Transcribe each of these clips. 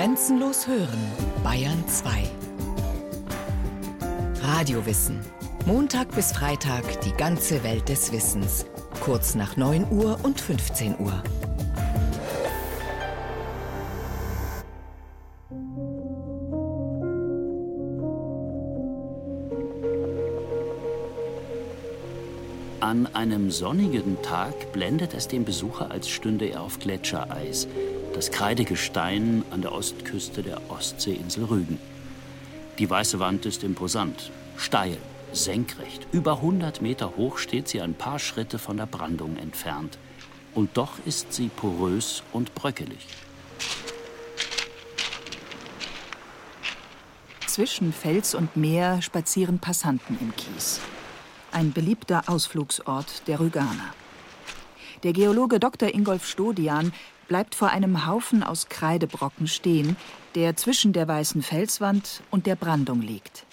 Grenzenlos hören, Bayern 2. Radiowissen. Montag bis Freitag die ganze Welt des Wissens. Kurz nach 9 Uhr und 15 Uhr. An einem sonnigen Tag blendet es den Besucher, als stünde er auf Gletschereis, das Kreidegestein an der Ostküste der Ostseeinsel Rügen. Die weiße Wand ist imposant, steil, senkrecht. Über 100 Meter hoch steht sie ein paar Schritte von der Brandung entfernt. Und doch ist sie porös und bröckelig. Zwischen Fels und Meer spazieren Passanten im Kies ein beliebter Ausflugsort der Rüganer. Der Geologe Dr. Ingolf Stodian bleibt vor einem Haufen aus Kreidebrocken stehen, der zwischen der weißen Felswand und der Brandung liegt.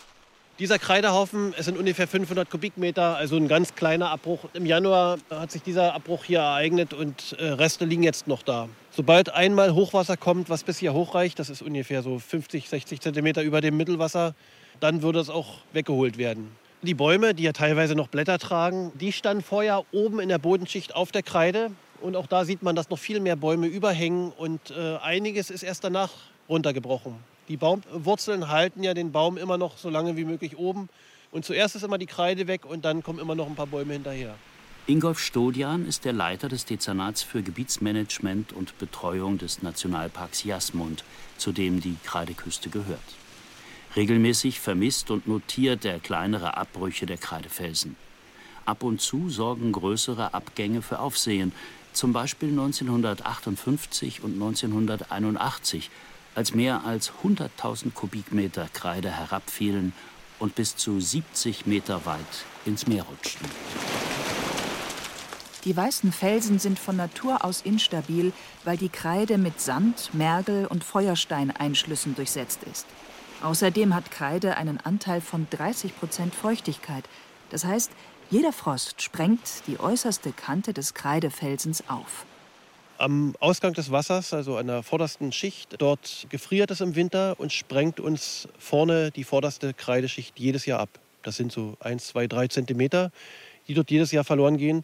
Dieser Kreidehaufen, es sind ungefähr 500 Kubikmeter, also ein ganz kleiner Abbruch. Im Januar hat sich dieser Abbruch hier ereignet und äh, Reste liegen jetzt noch da. Sobald einmal Hochwasser kommt, was bis hier hochreicht, das ist ungefähr so 50, 60 Zentimeter über dem Mittelwasser, dann würde es auch weggeholt werden. Die Bäume, die ja teilweise noch Blätter tragen, die standen vorher oben in der Bodenschicht auf der Kreide. Und auch da sieht man, dass noch viel mehr Bäume überhängen und äh, einiges ist erst danach runtergebrochen. Die Baumwurzeln halten ja den Baum immer noch so lange wie möglich oben. Und zuerst ist immer die Kreide weg und dann kommen immer noch ein paar Bäume hinterher. Ingolf Stodian ist der Leiter des Dezernats für Gebietsmanagement und Betreuung des Nationalparks Jasmund, zu dem die Kreideküste gehört. Regelmäßig vermisst und notiert er kleinere Abbrüche der Kreidefelsen. Ab und zu sorgen größere Abgänge für Aufsehen, zum Beispiel 1958 und 1981, als mehr als 100.000 Kubikmeter Kreide herabfielen und bis zu 70 Meter weit ins Meer rutschten. Die weißen Felsen sind von Natur aus instabil, weil die Kreide mit Sand, Mergel und Feuersteineinschlüssen durchsetzt ist. Außerdem hat Kreide einen Anteil von 30 Prozent Feuchtigkeit. Das heißt, jeder Frost sprengt die äußerste Kante des Kreidefelsens auf. Am Ausgang des Wassers, also an der vordersten Schicht, dort gefriert es im Winter und sprengt uns vorne die vorderste Kreideschicht jedes Jahr ab. Das sind so 1, 2, 3 Zentimeter, die dort jedes Jahr verloren gehen.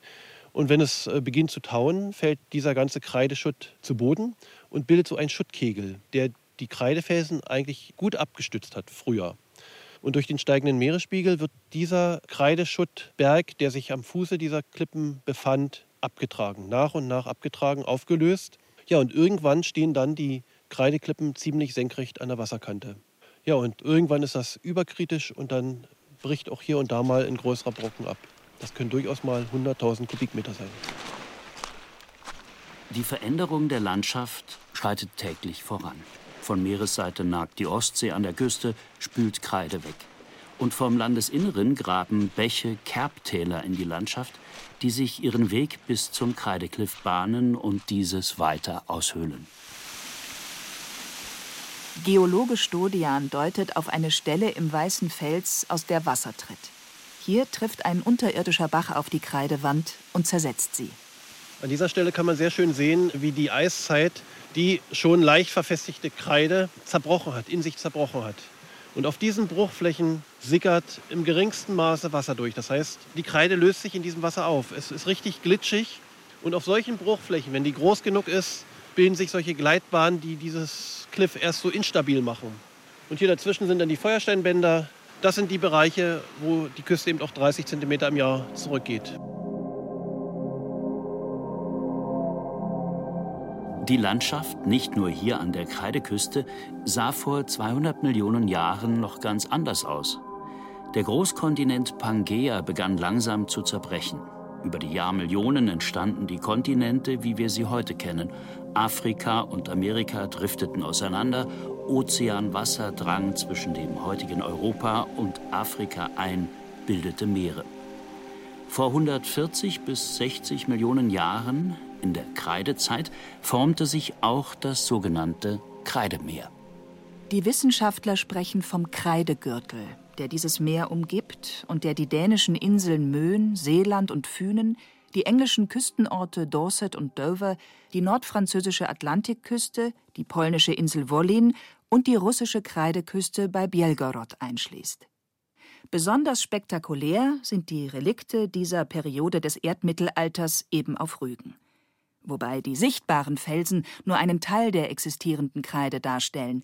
Und wenn es äh, beginnt zu tauen, fällt dieser ganze Kreideschutt zu Boden und bildet so einen Schuttkegel, der die Kreidefelsen eigentlich gut abgestützt hat früher. Und durch den steigenden Meeresspiegel wird dieser Kreideschuttberg, der sich am Fuße dieser Klippen befand, abgetragen, nach und nach abgetragen, aufgelöst. Ja, und irgendwann stehen dann die Kreideklippen ziemlich senkrecht an der Wasserkante. Ja, und irgendwann ist das überkritisch und dann bricht auch hier und da mal ein größerer Brocken ab. Das können durchaus mal 100.000 Kubikmeter sein. Die Veränderung der Landschaft schreitet täglich voran. Von Meeresseite nagt die Ostsee an der Küste, spült Kreide weg. Und vom Landesinneren graben Bäche Kerbtäler in die Landschaft, die sich ihren Weg bis zum Kreidekliff bahnen und dieses weiter aushöhlen. Geologe Stodian deutet auf eine Stelle im weißen Fels, aus der Wasser tritt. Hier trifft ein unterirdischer Bach auf die Kreidewand und zersetzt sie. An dieser Stelle kann man sehr schön sehen, wie die Eiszeit die schon leicht verfestigte Kreide zerbrochen hat, in sich zerbrochen hat. Und auf diesen Bruchflächen sickert im geringsten Maße Wasser durch. Das heißt, die Kreide löst sich in diesem Wasser auf. Es ist richtig glitschig. Und auf solchen Bruchflächen, wenn die groß genug ist, bilden sich solche Gleitbahnen, die dieses Cliff erst so instabil machen. Und hier dazwischen sind dann die Feuersteinbänder. Das sind die Bereiche, wo die Küste eben auch 30 Zentimeter im Jahr zurückgeht. Die Landschaft, nicht nur hier an der Kreideküste, sah vor 200 Millionen Jahren noch ganz anders aus. Der Großkontinent Pangea begann langsam zu zerbrechen. Über die Jahrmillionen entstanden die Kontinente, wie wir sie heute kennen. Afrika und Amerika drifteten auseinander, Ozeanwasser drang zwischen dem heutigen Europa und Afrika ein, bildete Meere. Vor 140 bis 60 Millionen Jahren in der Kreidezeit formte sich auch das sogenannte Kreidemeer. Die Wissenschaftler sprechen vom Kreidegürtel, der dieses Meer umgibt und der die dänischen Inseln Möen, Seeland und Fünen, Die englischen Küstenorte Dorset und Dover, die nordfranzösische Atlantikküste, die polnische Insel Wollin und die russische Kreideküste bei Bielgorod einschließt. Besonders spektakulär sind die Relikte dieser Periode des Erdmittelalters eben auf Rügen. Wobei die sichtbaren Felsen nur einen Teil der existierenden Kreide darstellen.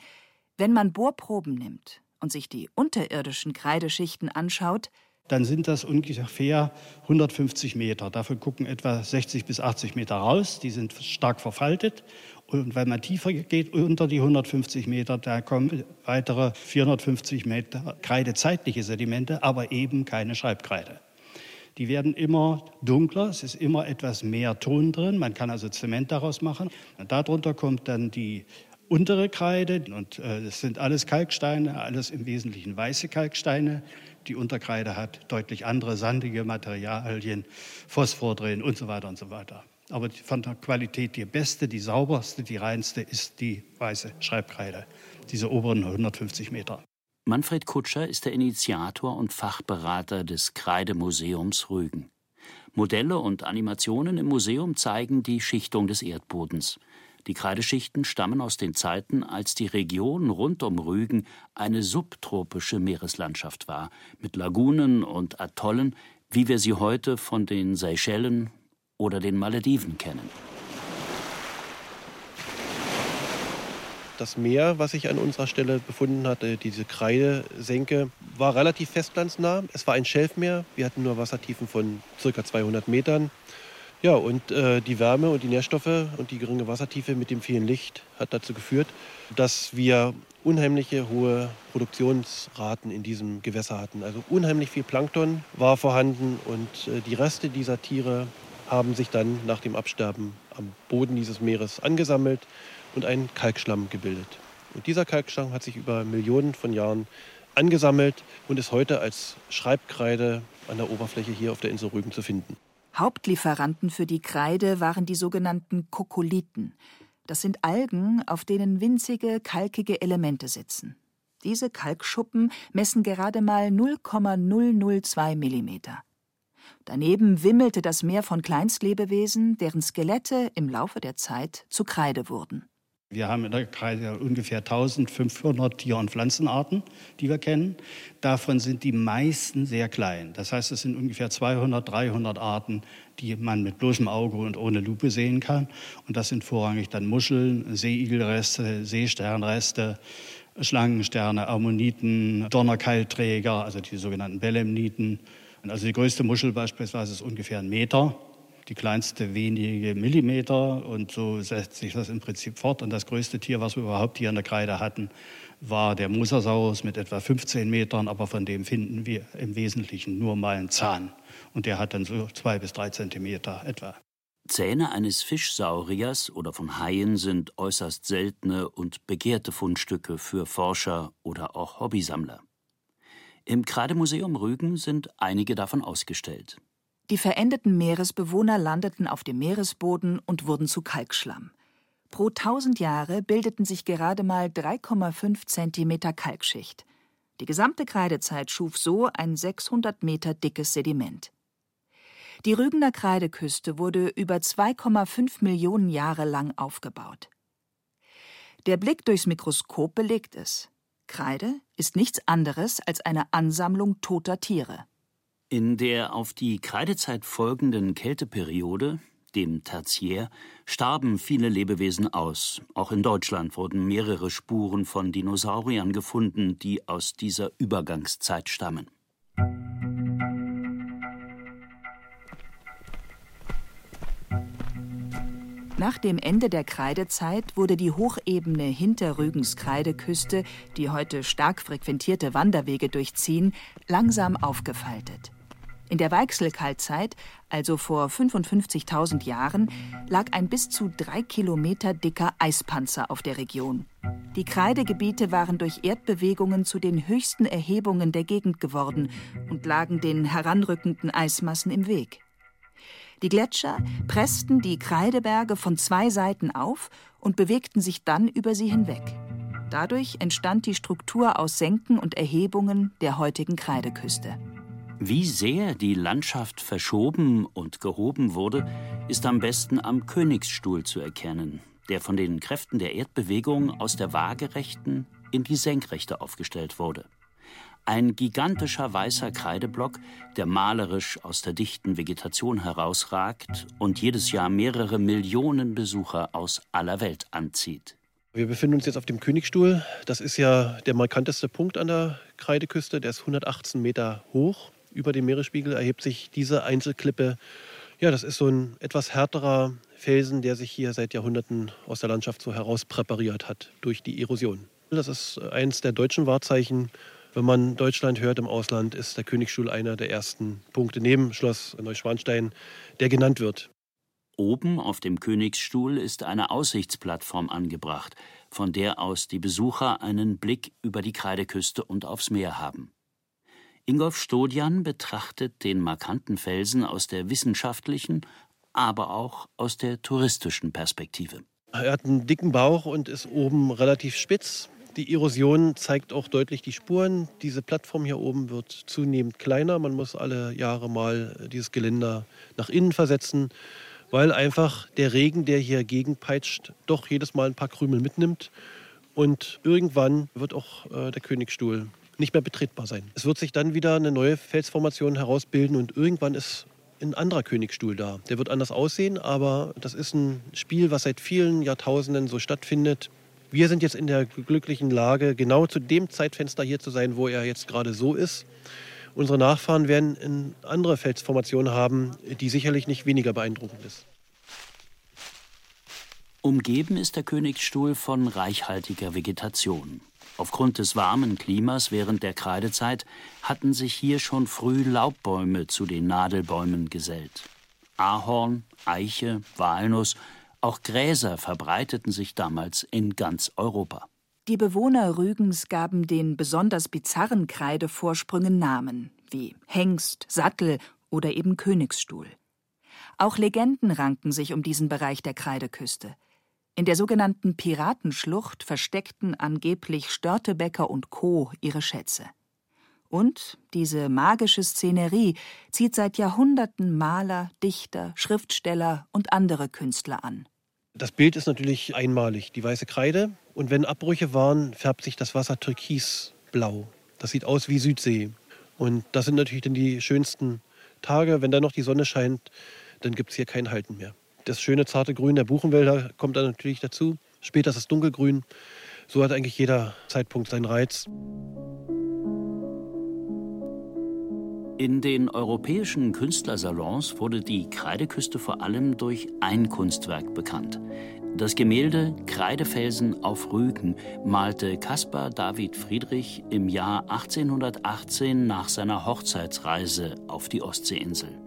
Wenn man Bohrproben nimmt und sich die unterirdischen Kreideschichten anschaut, dann sind das ungefähr 150 Meter. Davon gucken etwa 60 bis 80 Meter raus. Die sind stark verfaltet. Und wenn man tiefer geht, unter die 150 Meter, da kommen weitere 450 Meter kreidezeitliche Sedimente, aber eben keine Schreibkreide. Die werden immer dunkler, es ist immer etwas mehr Ton drin, man kann also Zement daraus machen. Und darunter kommt dann die untere Kreide und äh, das sind alles Kalksteine, alles im Wesentlichen weiße Kalksteine. Die Unterkreide hat deutlich andere sandige Materialien, Phosphor drin und so weiter und so weiter. Aber von der Qualität die beste, die sauberste, die reinste ist die weiße Schreibkreide, diese oberen 150 Meter. Manfred Kutscher ist der Initiator und Fachberater des Kreidemuseums Rügen. Modelle und Animationen im Museum zeigen die Schichtung des Erdbodens. Die Kreideschichten stammen aus den Zeiten, als die Region rund um Rügen eine subtropische Meereslandschaft war, mit Lagunen und Atollen, wie wir sie heute von den Seychellen oder den Malediven kennen. Das Meer, was sich an unserer Stelle befunden hatte, diese Kreidesenke, war relativ festlandsnah. Es war ein Schelfmeer. Wir hatten nur Wassertiefen von ca. 200 Metern. Ja, und äh, die Wärme und die Nährstoffe und die geringe Wassertiefe mit dem vielen Licht hat dazu geführt, dass wir unheimliche hohe Produktionsraten in diesem Gewässer hatten. Also unheimlich viel Plankton war vorhanden und äh, die Reste dieser Tiere haben sich dann nach dem Absterben am Boden dieses Meeres angesammelt und einen Kalkschlamm gebildet. Und dieser Kalkschlamm hat sich über Millionen von Jahren angesammelt und ist heute als Schreibkreide an der Oberfläche hier auf der Insel Rügen zu finden. Hauptlieferanten für die Kreide waren die sogenannten Kokolithen. Das sind Algen, auf denen winzige, kalkige Elemente sitzen. Diese Kalkschuppen messen gerade mal 0,002 Millimeter. Daneben wimmelte das Meer von Kleinstlebewesen, deren Skelette im Laufe der Zeit zu Kreide wurden. Wir haben in der Kreide ungefähr 1500 Tier- und Pflanzenarten, die wir kennen. Davon sind die meisten sehr klein. Das heißt, es sind ungefähr 200, 300 Arten, die man mit bloßem Auge und ohne Lupe sehen kann. Und das sind vorrangig dann Muscheln, Seeigelreste, Seesternreste, Schlangensterne, Ammoniten, Donnerkeilträger, also die sogenannten Belemniten. Also die größte Muschel beispielsweise ist ungefähr ein Meter die kleinste wenige Millimeter und so setzt sich das im Prinzip fort. Und das größte Tier, was wir überhaupt hier in der Kreide hatten, war der Mosasaurus mit etwa 15 Metern, aber von dem finden wir im Wesentlichen nur mal einen Zahn. Und der hat dann so zwei bis drei Zentimeter etwa. Zähne eines Fischsauriers oder von Haien sind äußerst seltene und begehrte Fundstücke für Forscher oder auch Hobbysammler. Im Kreidemuseum Rügen sind einige davon ausgestellt. Die verendeten Meeresbewohner landeten auf dem Meeresboden und wurden zu Kalkschlamm. Pro tausend Jahre bildeten sich gerade mal 3,5 Zentimeter Kalkschicht. Die gesamte Kreidezeit schuf so ein 600 Meter dickes Sediment. Die Rügener Kreideküste wurde über 2,5 Millionen Jahre lang aufgebaut. Der Blick durchs Mikroskop belegt es. Kreide ist nichts anderes als eine Ansammlung toter Tiere. In der auf die Kreidezeit folgenden Kälteperiode, dem Tertiär, starben viele Lebewesen aus. Auch in Deutschland wurden mehrere Spuren von Dinosauriern gefunden, die aus dieser Übergangszeit stammen. Nach dem Ende der Kreidezeit wurde die Hochebene hinter Rügens Kreideküste, die heute stark frequentierte Wanderwege durchziehen, langsam aufgefaltet. In der Weichselkaltzeit, also vor 55.000 Jahren, lag ein bis zu drei Kilometer dicker Eispanzer auf der Region. Die Kreidegebiete waren durch Erdbewegungen zu den höchsten Erhebungen der Gegend geworden und lagen den heranrückenden Eismassen im Weg. Die Gletscher pressten die Kreideberge von zwei Seiten auf und bewegten sich dann über sie hinweg. Dadurch entstand die Struktur aus Senken und Erhebungen der heutigen Kreideküste. Wie sehr die Landschaft verschoben und gehoben wurde, ist am besten am Königsstuhl zu erkennen, der von den Kräften der Erdbewegung aus der waagerechten in die senkrechte aufgestellt wurde. Ein gigantischer weißer Kreideblock, der malerisch aus der dichten Vegetation herausragt und jedes Jahr mehrere Millionen Besucher aus aller Welt anzieht. Wir befinden uns jetzt auf dem Königstuhl. Das ist ja der markanteste Punkt an der Kreideküste. Der ist 118 Meter hoch. Über dem Meeresspiegel erhebt sich diese Einzelklippe. Ja, das ist so ein etwas härterer Felsen, der sich hier seit Jahrhunderten aus der Landschaft so herauspräpariert hat durch die Erosion. Das ist eins der deutschen Wahrzeichen wenn man Deutschland hört im Ausland, ist der Königsstuhl einer der ersten Punkte neben Schloss Neuschwanstein, der genannt wird. Oben auf dem Königsstuhl ist eine Aussichtsplattform angebracht, von der aus die Besucher einen Blick über die Kreideküste und aufs Meer haben. Ingolf Stodian betrachtet den markanten Felsen aus der wissenschaftlichen, aber auch aus der touristischen Perspektive. Er hat einen dicken Bauch und ist oben relativ spitz. Die Erosion zeigt auch deutlich die Spuren. Diese Plattform hier oben wird zunehmend kleiner. Man muss alle Jahre mal dieses Geländer nach innen versetzen, weil einfach der Regen, der hier gegenpeitscht, doch jedes Mal ein paar Krümel mitnimmt. Und irgendwann wird auch äh, der Königsstuhl nicht mehr betretbar sein. Es wird sich dann wieder eine neue Felsformation herausbilden und irgendwann ist ein anderer Königsstuhl da. Der wird anders aussehen, aber das ist ein Spiel, was seit vielen Jahrtausenden so stattfindet. Wir sind jetzt in der glücklichen Lage, genau zu dem Zeitfenster hier zu sein, wo er jetzt gerade so ist. Unsere Nachfahren werden eine andere Felsformationen haben, die sicherlich nicht weniger beeindruckend ist. Umgeben ist der Königsstuhl von reichhaltiger Vegetation. Aufgrund des warmen Klimas während der Kreidezeit hatten sich hier schon früh Laubbäume zu den Nadelbäumen gesellt. Ahorn, Eiche, Walnuss auch Gräser verbreiteten sich damals in ganz Europa. Die Bewohner Rügens gaben den besonders bizarren Kreidevorsprüngen Namen, wie Hengst, Sattel oder eben Königsstuhl. Auch Legenden ranken sich um diesen Bereich der Kreideküste. In der sogenannten Piratenschlucht versteckten angeblich Störtebecker und Co. ihre Schätze. Und diese magische Szenerie zieht seit Jahrhunderten Maler, Dichter, Schriftsteller und andere Künstler an. Das Bild ist natürlich einmalig, die weiße Kreide. Und wenn Abbrüche waren, färbt sich das Wasser türkisblau. Das sieht aus wie Südsee. Und das sind natürlich dann die schönsten Tage. Wenn dann noch die Sonne scheint, dann gibt es hier kein Halten mehr. Das schöne zarte Grün der Buchenwälder kommt dann natürlich dazu. Später ist es dunkelgrün. So hat eigentlich jeder Zeitpunkt seinen Reiz. In den europäischen Künstlersalons wurde die Kreideküste vor allem durch ein Kunstwerk bekannt. Das Gemälde Kreidefelsen auf Rügen malte Caspar David Friedrich im Jahr 1818 nach seiner Hochzeitsreise auf die Ostseeinsel.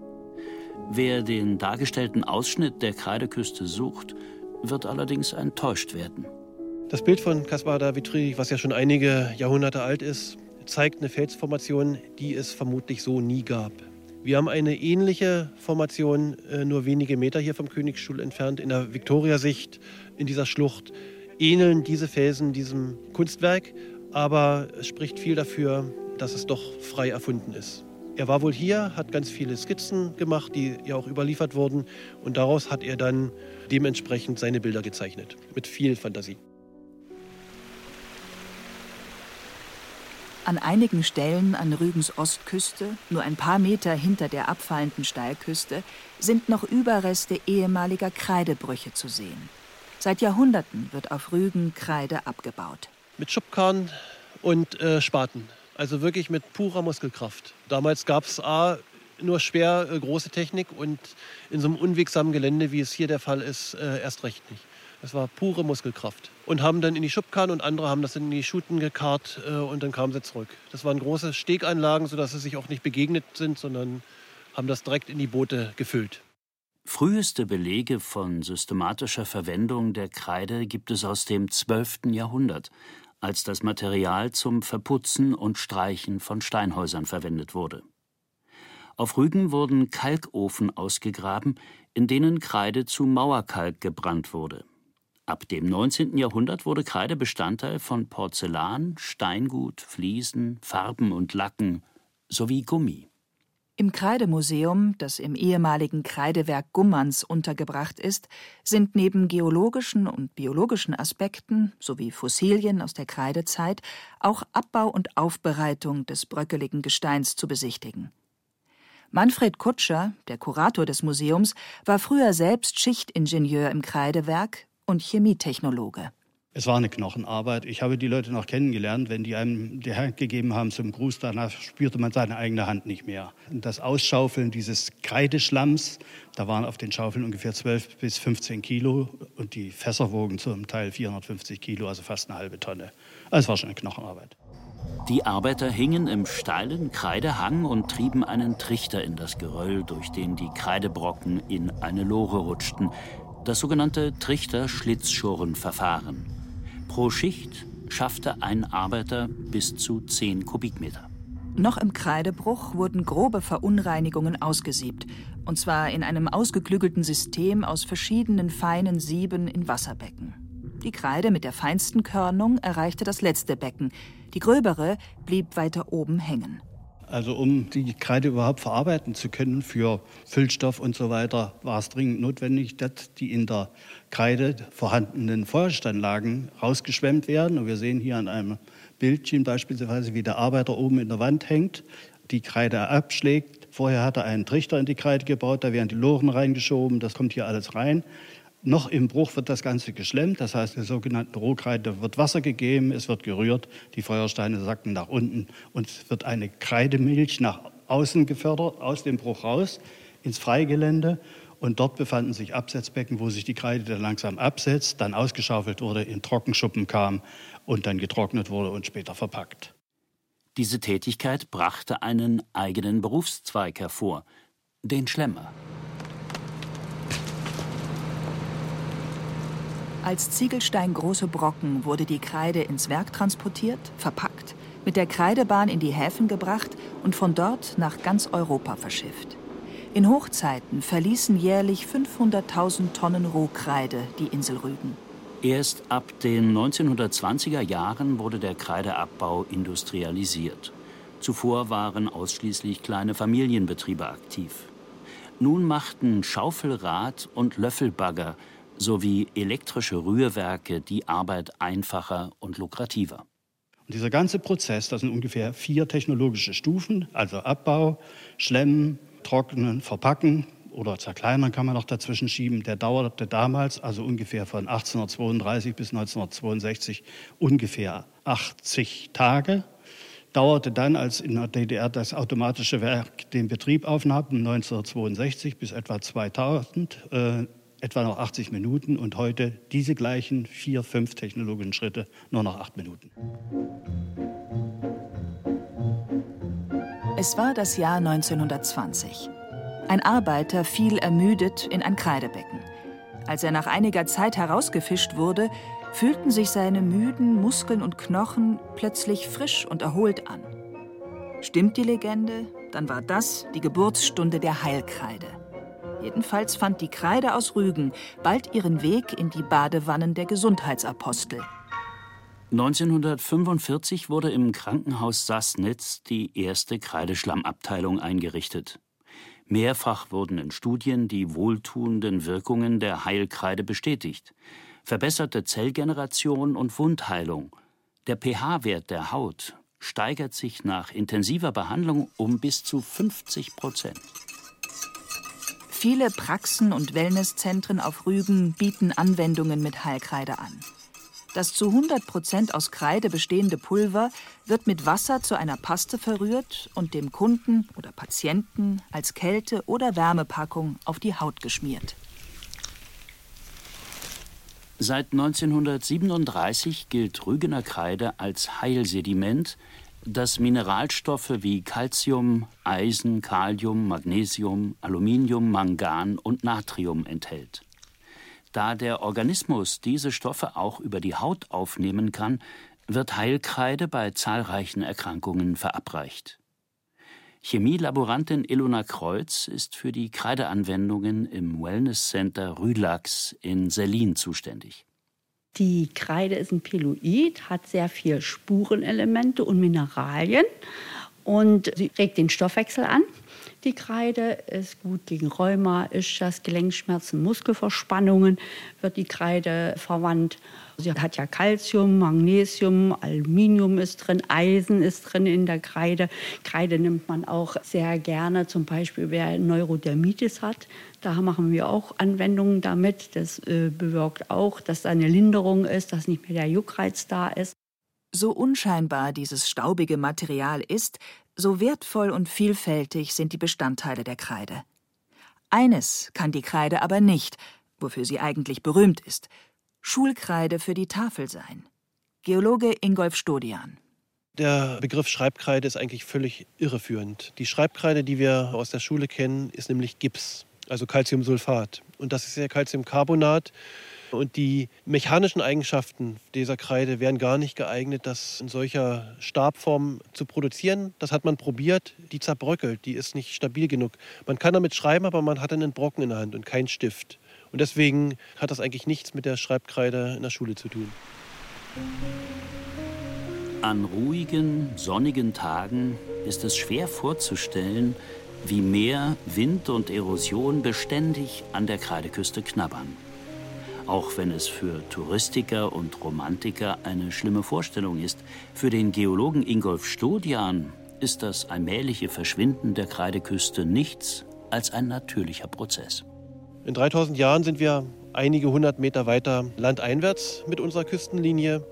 Wer den dargestellten Ausschnitt der Kreideküste sucht, wird allerdings enttäuscht werden. Das Bild von Caspar David Friedrich, was ja schon einige Jahrhunderte alt ist, zeigt eine Felsformation, die es vermutlich so nie gab. Wir haben eine ähnliche Formation äh, nur wenige Meter hier vom Königsstuhl entfernt in der Viktoriasicht in dieser Schlucht. Ähneln diese Felsen diesem Kunstwerk, aber es spricht viel dafür, dass es doch frei erfunden ist. Er war wohl hier, hat ganz viele Skizzen gemacht, die ja auch überliefert wurden und daraus hat er dann dementsprechend seine Bilder gezeichnet mit viel Fantasie. An einigen Stellen an Rügens Ostküste, nur ein paar Meter hinter der abfallenden Steilküste, sind noch Überreste ehemaliger Kreidebrüche zu sehen. Seit Jahrhunderten wird auf Rügen Kreide abgebaut. Mit Schubkarren und äh, Spaten. Also wirklich mit purer Muskelkraft. Damals gab es A, nur schwer äh, große Technik und in so einem unwegsamen Gelände, wie es hier der Fall ist, äh, erst recht nicht. Das war pure Muskelkraft. Und haben dann in die Schubkarren und andere haben das in die Schuten gekarrt äh, und dann kamen sie zurück. Das waren große Steganlagen, sodass sie sich auch nicht begegnet sind, sondern haben das direkt in die Boote gefüllt. Früheste Belege von systematischer Verwendung der Kreide gibt es aus dem 12. Jahrhundert, als das Material zum Verputzen und Streichen von Steinhäusern verwendet wurde. Auf Rügen wurden Kalkofen ausgegraben, in denen Kreide zu Mauerkalk gebrannt wurde. Ab dem 19. Jahrhundert wurde Kreide Bestandteil von Porzellan, Steingut, Fliesen, Farben und Lacken sowie Gummi. Im Kreidemuseum, das im ehemaligen Kreidewerk Gummerns untergebracht ist, sind neben geologischen und biologischen Aspekten sowie Fossilien aus der Kreidezeit auch Abbau und Aufbereitung des bröckeligen Gesteins zu besichtigen. Manfred Kutscher, der Kurator des Museums, war früher selbst Schichtingenieur im Kreidewerk und Chemietechnologe. Es war eine Knochenarbeit. Ich habe die Leute noch kennengelernt. Wenn die einem die Hand gegeben haben zum Gruß, danach spürte man seine eigene Hand nicht mehr. Und das Ausschaufeln dieses Kreideschlamms, da waren auf den Schaufeln ungefähr 12 bis 15 Kilo und die Fässer wogen zum Teil 450 Kilo, also fast eine halbe Tonne. Also es war schon eine Knochenarbeit. Die Arbeiter hingen im steilen Kreidehang und trieben einen Trichter in das Geröll, durch den die Kreidebrocken in eine Lore rutschten. Das sogenannte Trichter-Schlitzschurrenverfahren. Pro Schicht schaffte ein Arbeiter bis zu 10 Kubikmeter. Noch im Kreidebruch wurden grobe Verunreinigungen ausgesiebt, und zwar in einem ausgeklügelten System aus verschiedenen feinen Sieben in Wasserbecken. Die Kreide mit der feinsten Körnung erreichte das letzte Becken, die gröbere blieb weiter oben hängen. Also um die Kreide überhaupt verarbeiten zu können für Füllstoff und so weiter, war es dringend notwendig, dass die in der Kreide vorhandenen Feuersteinlagen rausgeschwemmt werden. Und wir sehen hier an einem Bildchen beispielsweise, wie der Arbeiter oben in der Wand hängt, die Kreide abschlägt. Vorher hat er einen Trichter in die Kreide gebaut, da werden die Loren reingeschoben, das kommt hier alles rein. Noch im Bruch wird das Ganze geschlemmt, das heißt, der sogenannten Rohkreide wird Wasser gegeben, es wird gerührt, die Feuersteine sacken nach unten und es wird eine Kreidemilch nach außen gefördert, aus dem Bruch raus, ins Freigelände. Und dort befanden sich Absetzbecken, wo sich die Kreide dann langsam absetzt, dann ausgeschaufelt wurde, in Trockenschuppen kam und dann getrocknet wurde und später verpackt. Diese Tätigkeit brachte einen eigenen Berufszweig hervor, den Schlemmer. Als Ziegelstein große Brocken wurde die Kreide ins Werk transportiert, verpackt, mit der Kreidebahn in die Häfen gebracht und von dort nach ganz Europa verschifft. In Hochzeiten verließen jährlich 500.000 Tonnen Rohkreide die Insel Rügen. Erst ab den 1920er Jahren wurde der Kreideabbau industrialisiert. Zuvor waren ausschließlich kleine Familienbetriebe aktiv. Nun machten Schaufelrad und Löffelbagger sowie elektrische Rührwerke die Arbeit einfacher und lukrativer. Und dieser ganze Prozess, das sind ungefähr vier technologische Stufen, also Abbau, Schlemmen, Trocknen, Verpacken oder Zerkleinern kann man noch dazwischen schieben, der dauerte damals, also ungefähr von 1832 bis 1962, ungefähr 80 Tage dauerte dann, als in der DDR das automatische Werk den Betrieb aufnahm, 1962 bis etwa 2000, äh, etwa noch 80 Minuten und heute diese gleichen vier, fünf technologischen Schritte nur noch acht Minuten. Es war das Jahr 1920. Ein Arbeiter fiel ermüdet in ein Kreidebecken. Als er nach einiger Zeit herausgefischt wurde, fühlten sich seine müden Muskeln und Knochen plötzlich frisch und erholt an. Stimmt die Legende, dann war das die Geburtsstunde der Heilkreide. Jedenfalls fand die Kreide aus Rügen bald ihren Weg in die Badewannen der Gesundheitsapostel. 1945 wurde im Krankenhaus Sassnitz die erste Kreideschlammabteilung eingerichtet. Mehrfach wurden in Studien die wohltuenden Wirkungen der Heilkreide bestätigt. Verbesserte Zellgeneration und Wundheilung. Der pH-Wert der Haut steigert sich nach intensiver Behandlung um bis zu 50 Prozent. Viele Praxen und Wellnesszentren auf Rügen bieten Anwendungen mit Heilkreide an. Das zu 100 Prozent aus Kreide bestehende Pulver wird mit Wasser zu einer Paste verrührt und dem Kunden oder Patienten als Kälte- oder Wärmepackung auf die Haut geschmiert. Seit 1937 gilt Rügener Kreide als Heilsediment das Mineralstoffe wie Calcium, Eisen, Kalium, Magnesium, Aluminium, Mangan und Natrium enthält. Da der Organismus diese Stoffe auch über die Haut aufnehmen kann, wird Heilkreide bei zahlreichen Erkrankungen verabreicht. Chemielaborantin Ilona Kreuz ist für die Kreideanwendungen im Wellness Center Rülax in Selin zuständig. Die Kreide ist ein Piloid, hat sehr viel Spurenelemente und Mineralien und sie regt den Stoffwechsel an. Die Kreide ist gut gegen Rheuma, Ischias, Gelenkschmerzen, Muskelverspannungen wird die Kreide verwandt. Sie hat ja Calcium, Magnesium, Aluminium ist drin, Eisen ist drin in der Kreide. Kreide nimmt man auch sehr gerne, zum Beispiel wer Neurodermitis hat. Da machen wir auch Anwendungen damit. Das äh, bewirkt auch, dass da eine Linderung ist, dass nicht mehr der Juckreiz da ist. So unscheinbar dieses staubige Material ist, so wertvoll und vielfältig sind die Bestandteile der Kreide. Eines kann die Kreide aber nicht, wofür sie eigentlich berühmt ist: Schulkreide für die Tafel sein. Geologe Ingolf Stodian. Der Begriff Schreibkreide ist eigentlich völlig irreführend. Die Schreibkreide, die wir aus der Schule kennen, ist nämlich Gips, also Calciumsulfat. Und das ist ja Calciumcarbonat. Und die mechanischen Eigenschaften dieser Kreide wären gar nicht geeignet, das in solcher Stabform zu produzieren. Das hat man probiert, die zerbröckelt, die ist nicht stabil genug. Man kann damit schreiben, aber man hat einen Brocken in der Hand und keinen Stift. Und deswegen hat das eigentlich nichts mit der Schreibkreide in der Schule zu tun. An ruhigen, sonnigen Tagen ist es schwer vorzustellen, wie Meer, Wind und Erosion beständig an der Kreideküste knabbern. Auch wenn es für Touristiker und Romantiker eine schlimme Vorstellung ist, für den Geologen Ingolf Stodian ist das allmähliche Verschwinden der Kreideküste nichts als ein natürlicher Prozess. In 3000 Jahren sind wir einige hundert Meter weiter landeinwärts mit unserer Küstenlinie.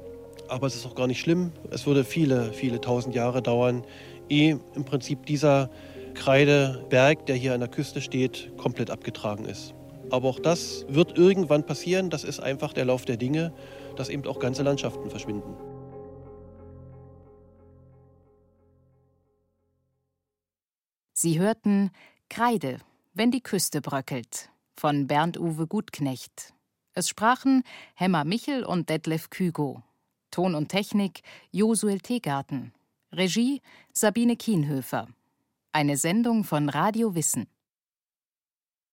Aber es ist auch gar nicht schlimm. Es würde viele, viele tausend Jahre dauern, ehe im Prinzip dieser Kreideberg, der hier an der Küste steht, komplett abgetragen ist. Aber auch das wird irgendwann passieren. Das ist einfach der Lauf der Dinge, dass eben auch ganze Landschaften verschwinden. Sie hörten Kreide, wenn die Küste bröckelt von Bernd-Uwe Gutknecht. Es sprachen Hemmer Michel und Detlef Kügo. Ton und Technik Josuel Teegarten. Regie Sabine Kienhöfer. Eine Sendung von Radio Wissen.